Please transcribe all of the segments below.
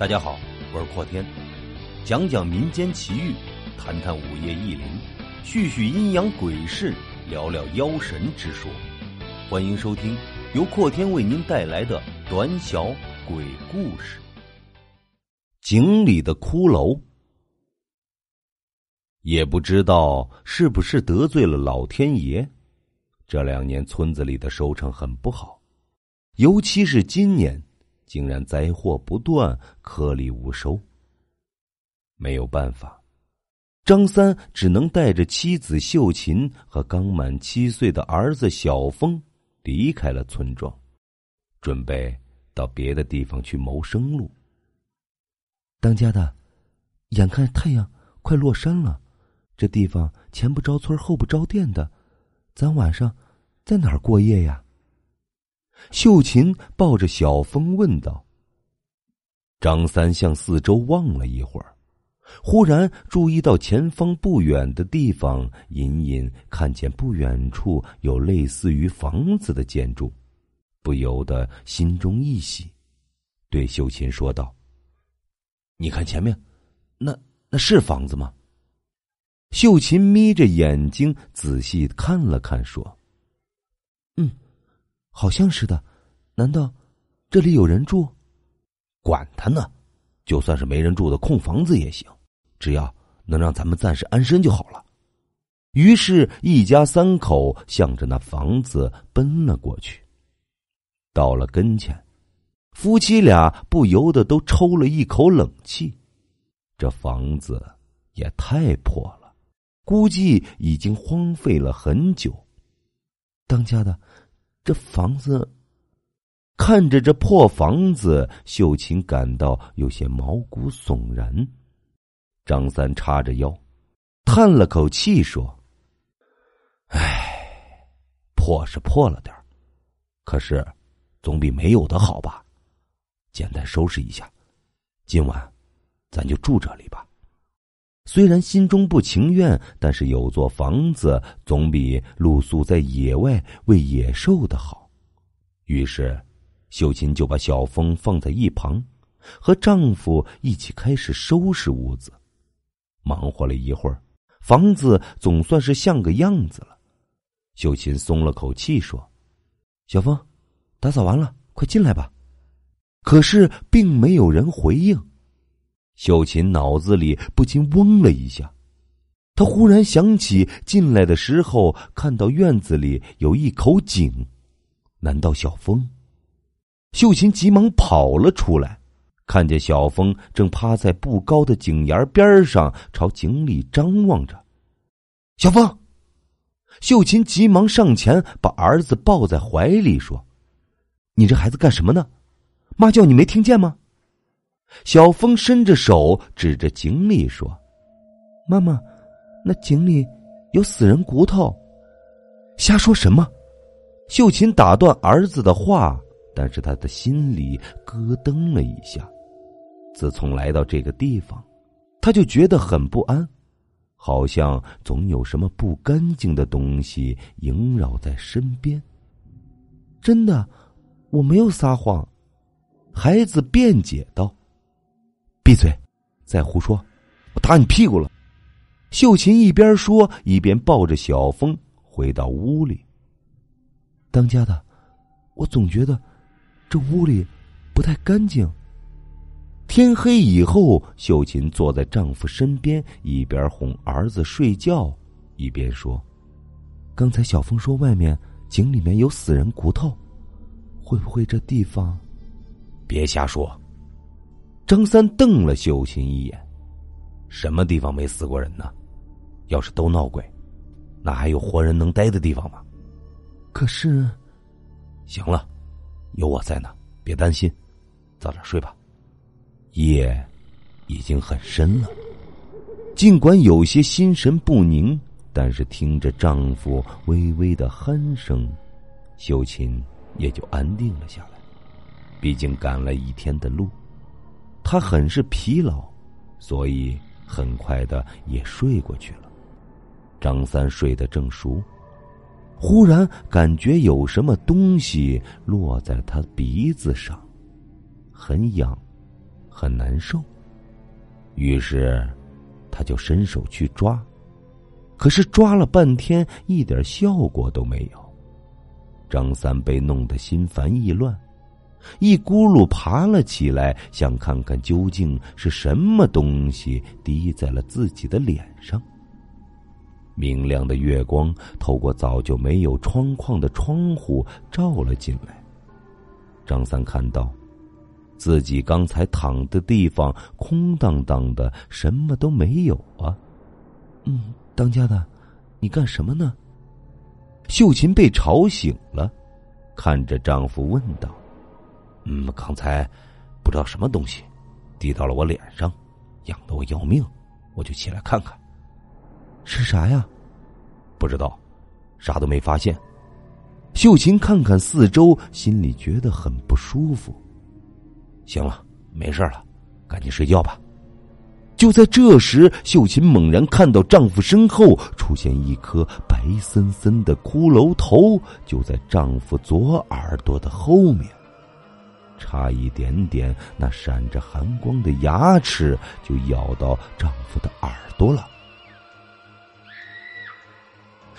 大家好，我是阔天，讲讲民间奇遇，谈谈午夜异灵，叙叙阴阳鬼事，聊聊妖神之说。欢迎收听由阔天为您带来的短小鬼故事。井里的骷髅，也不知道是不是得罪了老天爷，这两年村子里的收成很不好，尤其是今年。竟然灾祸不断，颗粒无收。没有办法，张三只能带着妻子秀琴和刚满七岁的儿子小峰离开了村庄，准备到别的地方去谋生路。当家的，眼看太阳快落山了，这地方前不着村后不着店的，咱晚上在哪儿过夜呀？秀琴抱着小峰问道：“张三向四周望了一会儿，忽然注意到前方不远的地方，隐隐看见不远处有类似于房子的建筑，不由得心中一喜，对秀琴说道：‘你看前面，那那是房子吗？’秀琴眯着眼睛仔细看了看，说。”嗯好像是的，难道这里有人住？管他呢，就算是没人住的空房子也行，只要能让咱们暂时安身就好了。于是，一家三口向着那房子奔了过去。到了跟前，夫妻俩不由得都抽了一口冷气。这房子也太破了，估计已经荒废了很久。当家的。这房子，看着这破房子，秀琴感到有些毛骨悚然。张三叉着腰，叹了口气说：“唉，破是破了点可是总比没有的好吧？简单收拾一下，今晚咱就住这里吧。虽然心中不情愿，但是有座房子总比露宿在野外喂野兽的好。于是，秀琴就把小峰放在一旁，和丈夫一起开始收拾屋子。忙活了一会儿，房子总算是像个样子了。秀琴松了口气说：“小峰，打扫完了，快进来吧。”可是，并没有人回应。秀琴脑子里不禁嗡了一下，她忽然想起进来的时候看到院子里有一口井，难道小峰？秀琴急忙跑了出来，看见小峰正趴在不高的井沿边上，朝井里张望着。小峰，秀琴急忙上前把儿子抱在怀里，说：“你这孩子干什么呢？妈叫你没听见吗？”小峰伸着手指着井里说：“妈妈，那井里有死人骨头。”瞎说什么！秀琴打断儿子的话，但是他的心里咯噔了一下。自从来到这个地方，他就觉得很不安，好像总有什么不干净的东西萦绕在身边。真的，我没有撒谎。”孩子辩解道。闭嘴！再胡说，我打你屁股了！秀琴一边说，一边抱着小峰回到屋里。当家的，我总觉得这屋里不太干净。天黑以后，秀琴坐在丈夫身边，一边哄儿子睡觉，一边说：“刚才小峰说外面井里面有死人骨头，会不会这地方？别瞎说！”张三瞪了秀琴一眼：“什么地方没死过人呢？要是都闹鬼，那还有活人能待的地方吗？”可是，行了，有我在呢，别担心，早点睡吧。夜已经很深了，尽管有些心神不宁，但是听着丈夫微微的鼾声，秀琴也就安定了下来。毕竟赶了一天的路。他很是疲劳，所以很快的也睡过去了。张三睡得正熟，忽然感觉有什么东西落在他鼻子上，很痒，很难受。于是，他就伸手去抓，可是抓了半天，一点效果都没有。张三被弄得心烦意乱，一咕噜爬了起来，想看看究竟是什么东西滴在了自己的脸上。明亮的月光透过早就没有窗框的窗户照了进来。张三看到，自己刚才躺的地方空荡荡的，什么都没有啊。嗯，当家的，你干什么呢？秀琴被吵醒了，看着丈夫问道：“嗯，刚才不知道什么东西滴到了我脸上，痒得我要命，我就起来看看。是啥呀？不知道，啥都没发现。”秀琴看看四周，心里觉得很不舒服。行了，没事了，赶紧睡觉吧。就在这时，秀琴猛然看到丈夫身后出现一颗白森森的骷髅头，就在丈夫左耳朵的后面。差一点点，那闪着寒光的牙齿就咬到丈夫的耳朵了。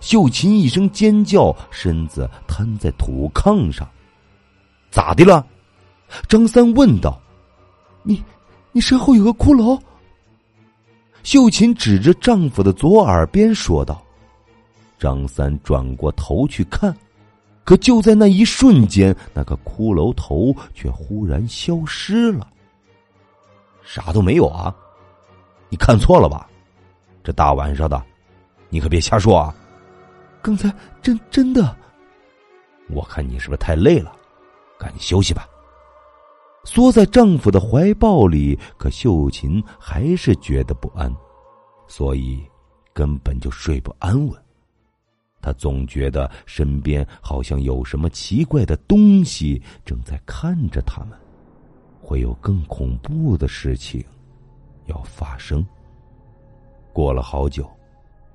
秀琴一声尖叫，身子瘫在土炕上。咋的了？张三问道。你，你身后有个骷髅。秀琴指着丈夫的左耳边说道：“张三转过头去看，可就在那一瞬间，那个骷髅头却忽然消失了。啥都没有啊！你看错了吧？这大晚上的，你可别瞎说啊！刚才真真的，我看你是不是太累了？赶紧休息吧。”缩在丈夫的怀抱里，可秀琴还是觉得不安，所以根本就睡不安稳。他总觉得身边好像有什么奇怪的东西正在看着他们，会有更恐怖的事情要发生。过了好久，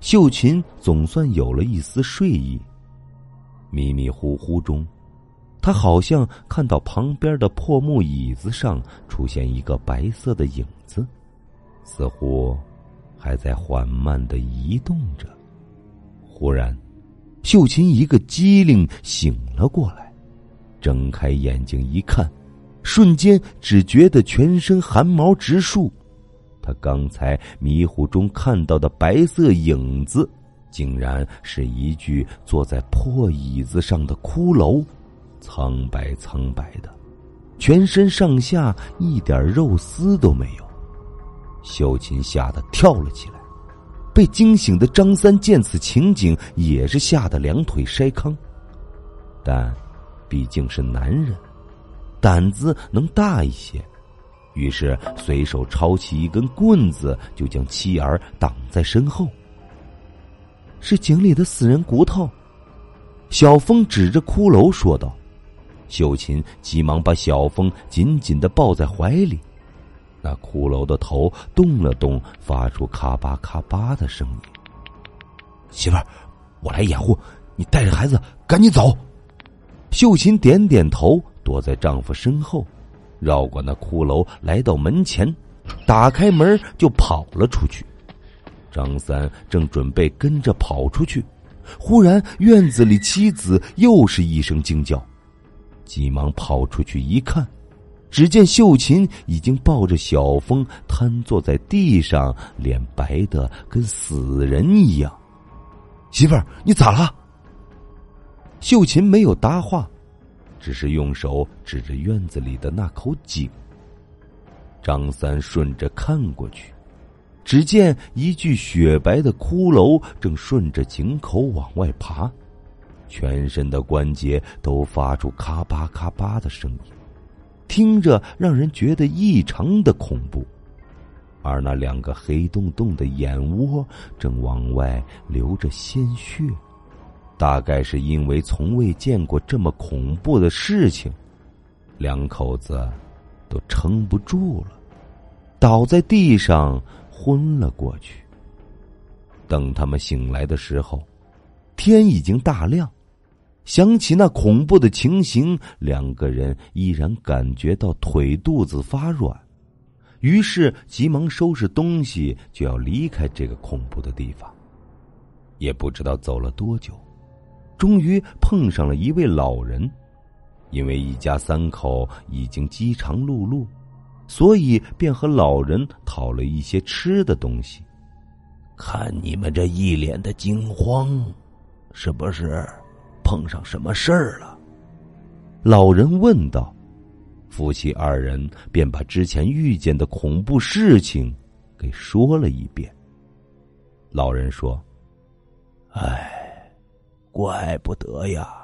秀琴总算有了一丝睡意，迷迷糊糊中。他好像看到旁边的破木椅子上出现一个白色的影子，似乎还在缓慢的移动着。忽然，秀琴一个机灵醒了过来，睁开眼睛一看，瞬间只觉得全身汗毛直竖。他刚才迷糊中看到的白色影子，竟然是一具坐在破椅子上的骷髅。苍白苍白的，全身上下一点肉丝都没有。秀琴吓得跳了起来，被惊醒的张三见此情景也是吓得两腿筛糠。但毕竟是男人，胆子能大一些，于是随手抄起一根棍子，就将妻儿挡在身后。是井里的死人骨头，小峰指着骷髅说道。秀琴急忙把小峰紧紧的抱在怀里，那骷髅的头动了动，发出咔吧咔吧的声音。媳妇儿，我来掩护，你带着孩子赶紧走。秀琴点点头，躲在丈夫身后，绕过那骷髅，来到门前，打开门就跑了出去。张三正准备跟着跑出去，忽然院子里妻子又是一声惊叫。急忙跑出去一看，只见秀琴已经抱着小峰瘫坐在地上，脸白的跟死人一样。媳妇儿，你咋了？秀琴没有答话，只是用手指着院子里的那口井。张三顺着看过去，只见一具雪白的骷髅正顺着井口往外爬。全身的关节都发出咔吧咔吧的声音，听着让人觉得异常的恐怖。而那两个黑洞洞的眼窝正往外流着鲜血，大概是因为从未见过这么恐怖的事情，两口子都撑不住了，倒在地上昏了过去。等他们醒来的时候，天已经大亮。想起那恐怖的情形，两个人依然感觉到腿肚子发软，于是急忙收拾东西，就要离开这个恐怖的地方。也不知道走了多久，终于碰上了一位老人。因为一家三口已经饥肠辘辘，所以便和老人讨了一些吃的东西。看你们这一脸的惊慌，是不是碰上什么事儿了？老人问道。夫妻二人便把之前遇见的恐怖事情给说了一遍。老人说：“哎，怪不得呀。”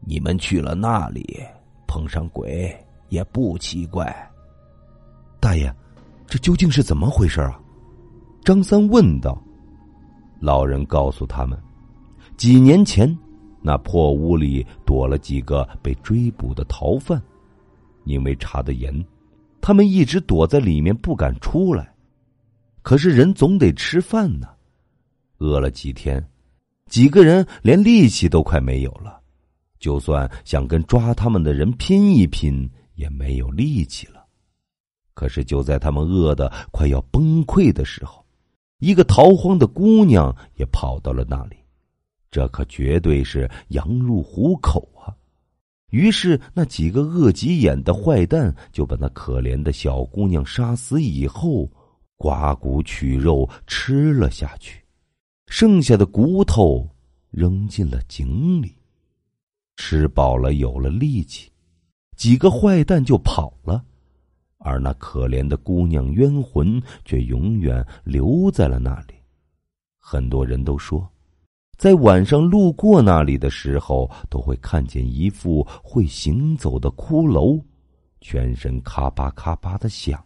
你们去了那里，碰上鬼也不奇怪。大爷，这究竟是怎么回事啊？张三问道。老人告诉他们，几年前那破屋里躲了几个被追捕的逃犯，因为查的严，他们一直躲在里面不敢出来。可是人总得吃饭呢，饿了几天，几个人连力气都快没有了。就算想跟抓他们的人拼一拼，也没有力气了。可是就在他们饿得快要崩溃的时候，一个逃荒的姑娘也跑到了那里。这可绝对是羊入虎口啊！于是那几个饿急眼的坏蛋就把那可怜的小姑娘杀死以后，刮骨取肉吃了下去，剩下的骨头扔进了井里。吃饱了，有了力气，几个坏蛋就跑了，而那可怜的姑娘冤魂却永远留在了那里。很多人都说，在晚上路过那里的时候，都会看见一副会行走的骷髅，全身咔吧咔吧的响，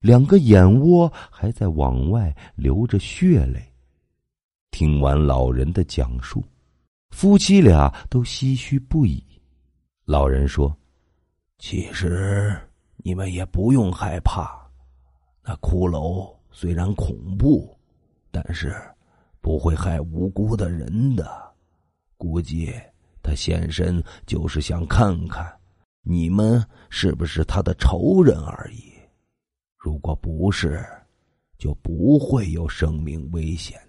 两个眼窝还在往外流着血泪。听完老人的讲述。夫妻俩都唏嘘不已。老人说：“其实你们也不用害怕，那骷髅虽然恐怖，但是不会害无辜的人的。估计他现身就是想看看你们是不是他的仇人而已。如果不是，就不会有生命危险。”